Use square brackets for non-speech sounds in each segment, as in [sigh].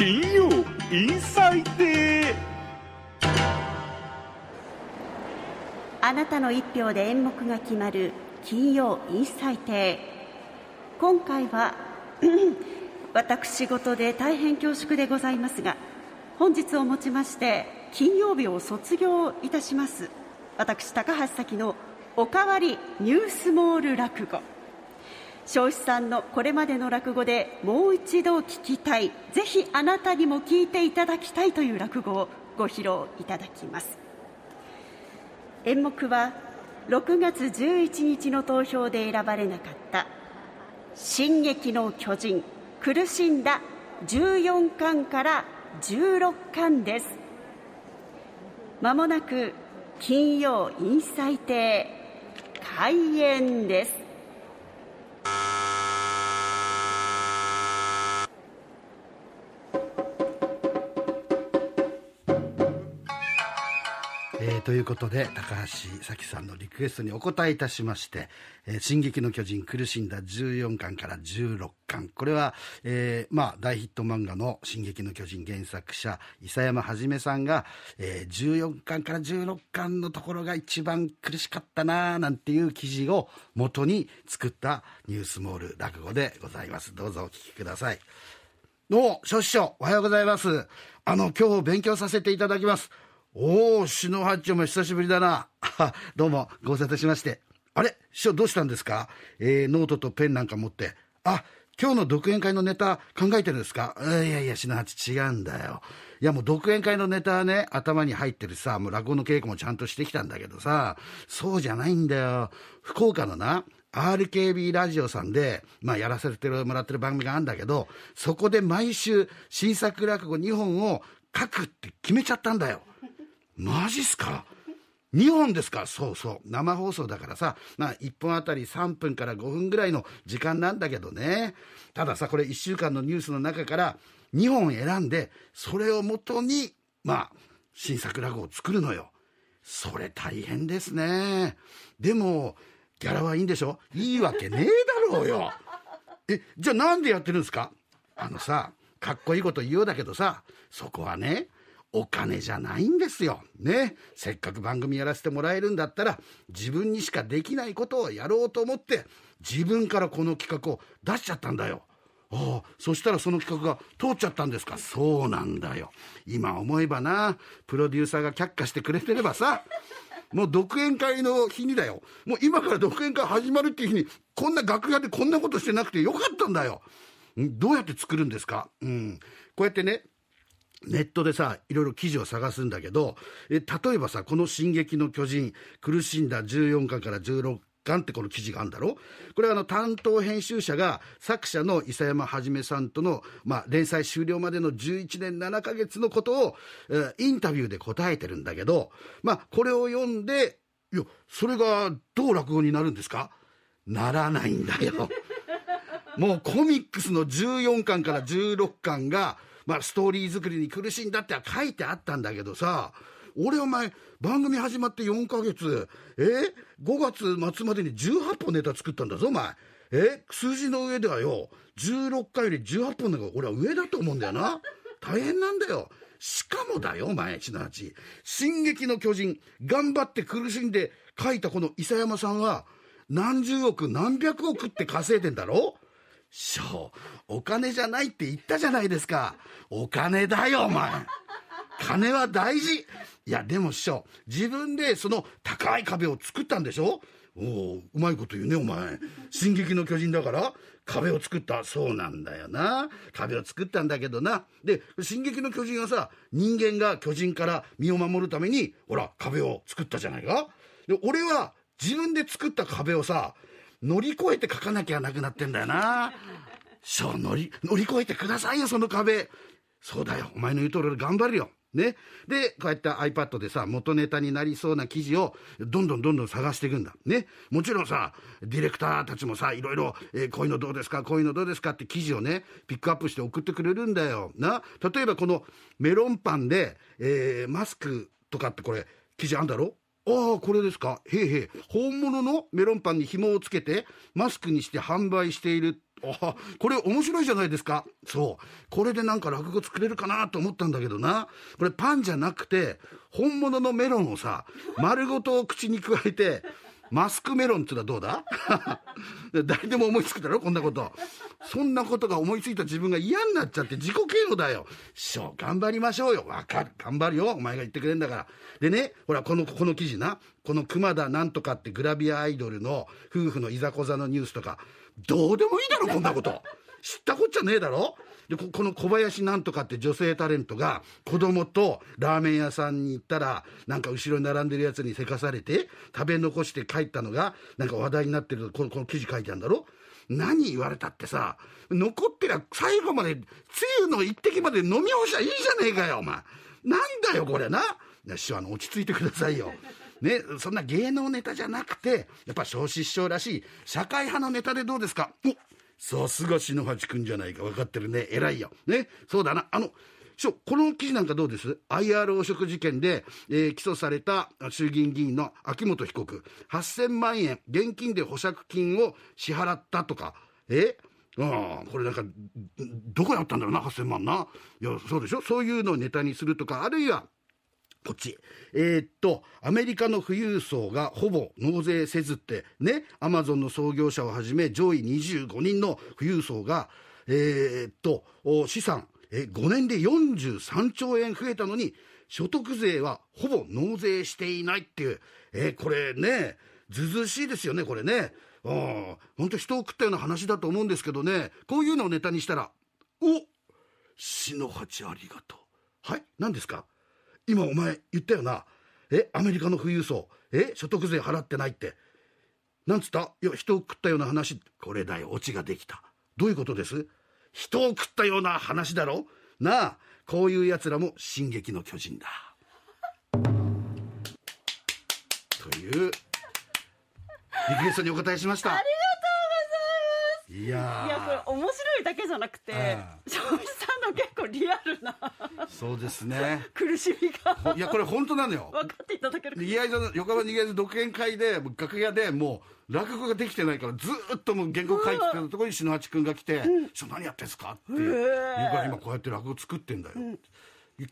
金曜インサイデーあなたの一票で演目が決まる金曜インサイテ今回は私事で大変恐縮でございますが本日をもちまして金曜日を卒業いたします。私高橋咲のおかわりニュースモール落語。彰子さんのこれまでの落語でもう一度聞きたい。ぜひあなたにも聞いていただきたいという落語をご披露いただきます。演目は6月11日の投票で選ばれなかった「進撃の巨人」苦しんだ14巻から16巻です。まもなく金曜イサイ亭開演です。えー、ということで高橋咲さんのリクエストにお答えいたしまして「えー、進撃の巨人苦しんだ14巻から16巻」これは、えー、まあ、大ヒット漫画の「進撃の巨人」原作者伊佐山はさんが、え、14巻から16巻のところが一番苦しかったななんていう記事を元に作ったニュースモール落語でございます。どうぞお聞きください。お少々おはようございます。あの今日勉強させていただきます。おお、篠八丁も久しぶりだな。どうも、ご無沙汰しまして。あれ師匠どうしたんですか？えー、ノートとペンなんか持って。あ、今日の独演会のネタ考えてるんですか？いやいや、篠八違うんだよ。いやもう独演会のネタはね、頭に入ってるさ、もう落語の稽古もちゃんとしてきたんだけどさ、そうじゃないんだよ。福岡のな、RKB ラジオさんで、まあ、やらせてもらってる番組があるんだけど、そこで毎週新作落語2本を書くって決めちゃったんだよ。マジっすか？2本ですか？そうそう。生放送だからさ、まあ、1本あたり3分から5分ぐらいの時間なんだけどね。たださこれ1週間のニュースの中から2本選んでそれをもとにまあ新作落語を作るのよ。それ大変ですね。でもギャラはいいんでしょ？いいわけねえだろうよ。えじゃあなんでやってるんですか？あのさかっこいいこと言うようだけどさそこはねお金じゃないんですよ。ね。せっかく番組やらせてもらえるんだったら、自分にしかできないことをやろうと思って、自分からこの企画を出しちゃったんだよ。ああ、そしたらその企画が通っちゃったんですか？そうなんだよ。今思えばな、プロデューサーが却下してくれてればさ、もう独演会の日にだよ。もう今から独演会始まるっていう日に、こんな楽屋でこんなことしてなくてよかったんだよ。どうやって作るんですか？うん。こうやってね、ネットでさいろいろ記事を探すんだけどえ例えばさこの「進撃の巨人」苦しんだ14巻から16巻ってこの記事があるんだろ？これはあの担当編集者が作者の伊佐山はさんとの、まあ、連載終了までの11年7か月のことを、えー、インタビューで答えてるんだけど、まあ、これを読んでいやそれがどう落語になるんですか？ならないんだよ。もうコミックスの14巻から16巻がまあ、ストーリー作りに苦しんだって書いてあったんだけどさ俺お前番組始まって4ヶ月え5月末までに18本ネタ作ったんだぞお前。え数字の上ではよ16回より18本の方が俺は上だと思うんだよな。大変なんだよ。しかもだよお前すなわち「進撃の巨人」頑張って苦しんで書いたこの伊佐山さんは何十億何百億って稼いでんだろ？師匠お金じゃないって言ったじゃないですか。お金だよお前。金は大事。いやでも師匠自分でその高い壁を作ったんでしょ？おおうまいこと言うねお前「進撃の巨人」だから壁を作った。そうなんだよな。壁を作ったんだけどな。で「進撃の巨人」はさ人間が巨人から身を守るためにほら壁を作ったじゃないか。で俺は自分で作った壁をさ乗り越えて書かなきゃなくなってんだよな。そう、乗り、乗り越えてくださいよ、その壁。そうだよ、お前の言う通り頑張るよ。ね。で、こうやって iPad でさ、元ネタになりそうな記事を、どんどんどんどん探していくんだ。ね。もちろんさ、ディレクターたちもさ、いろいろ、えー、こういうのどうですか、こういうのどうですかって記事をね、ピックアップして送ってくれるんだよ。な。例えばこのメロンパンで、えー、マスクとかってこれ、記事あんだろ？ああ、これですか。へえへえ。本物のメロンパンに紐をつけて、マスクにして販売している。あこれ面白いじゃないですかそうこれでなんか落語作れるかなと思ったんだけどなこれパンじゃなくて本物のメロンをさ丸ごと口にくわえてマスクメロンってのはどうだ？[laughs] 誰でも思いつくだろ？こんなこと。そんなことが思いついた自分が嫌になっちゃって自己嫌悪だよ。師匠頑張りましょうよ。わかる。頑張るよ。お前が言ってくれんだから。でねほらこのこの記事な。この熊田なんとかってグラビアアイドルの夫婦のいざこざのニュースとか。どうでもいいだろこんなこと。知ったこっちゃねえだろ？でこの小林なんとかって女性タレントが子供とラーメン屋さんに行ったらなんか後ろに並んでるやつにせかされて食べ残して帰ったのがなんか話題になってるこのこの記事書いてあるんだろ？何言われたってさ残ってりゃ最後までつゆの一滴まで飲み干しゃいいじゃねえかよお前。なんだよこれな。師匠あの落ち着いてくださいよ。ね、そんな芸能ネタじゃなくてやっぱ少子師匠らしい社会派のネタでどうですか？おさすが篠八君じゃないか分かってるね。偉いよ。ね。そうだな。あの師匠この記事なんかどうです ?IR 汚職事件で、えー、起訴された衆議院議員の秋元被告、8000万円、現金で保釈金を支払ったとか、え？ああ、これなんか、どこやったんだろうな、8000万な。いや、そうでしょ？そういうのをネタにするとか、あるいは、こっち。えー、っと、アメリカの富裕層がほぼ納税せずって、ね、アマゾンの創業者をはじめ、上位25人の富裕層が、えー、っと、資産、え5年で43兆円増えたのに、所得税はほぼ納税していないっていう、え、これね、ずずしいですよね、これね。本当人を食ったような話だと思うんですけどね、こういうのをネタにしたら、お篠八ありがとう。はい？何ですか？今お前言ったよな。え、アメリカの富裕層、え、所得税払ってないって。なんつった？いや、人を食ったような話。これだよ、オチができた。どういうことです？人を食ったような話だろ？なあ、こういう奴らも進撃の巨人だ。[laughs] という、リクエストにお答えしました。ありがとうございます。いやいや、これ面白いだけじゃなくて、庄司さんの結構リアルな。そうですね。苦しみが。いや、これ本当なのよ。分かっていただける逃げ合いの、横浜逃げ合いの独演会で、楽屋でもう、落語ができてないから、ずっともう原稿書いてたところに篠八君が来て、うん、何やってんすか？っていうから今こうやって落語作ってんだよ。うん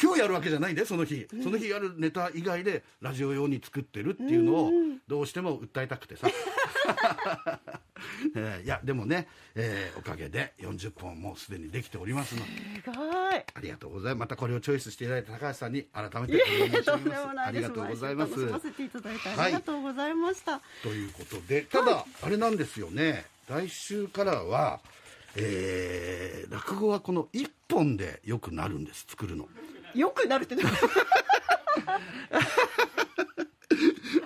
今日やるわけじゃないんでその日、その日やるネタ以外でラジオ用に作ってるっていうのをどうしても訴えたくてさ、[laughs] えー、いやでもね、えー、おかげで40本もうすでにできておりますので。すごい。ありがとうございます。またこれをチョイスしていただいた高橋さんに改めてありがとうございます。ありがとうございます。せていただいてありがとうございました、はい、ということでただ、はい、あれなんですよね。来週からはえー、落語はこの1本でよくなるんです作るのよくなるって [laughs]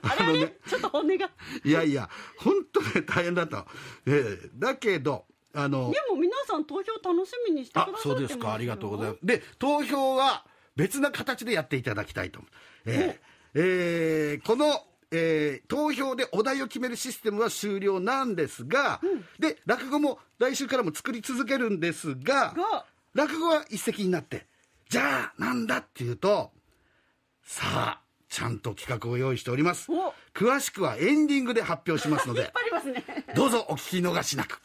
あのね、ちょっと本音が。いやいや、本当ね、大変だった。えー、だけど、あの。でも皆さん投票楽しみにしてくださってそうですか、ありがとうございます。で、投票は別な形でやっていただきたいと思う。えー、えー、この、えー、投票でお題を決めるシステムは終了なんですが、うん、で、落語も来週からも作り続けるんですが、が落語は一席になって、じゃあ、なんだっていうと、さあ、ちゃんと企画を用意しております。詳しくはエンディングで発表しますので、[laughs] ね、どうぞお聞き逃しなく。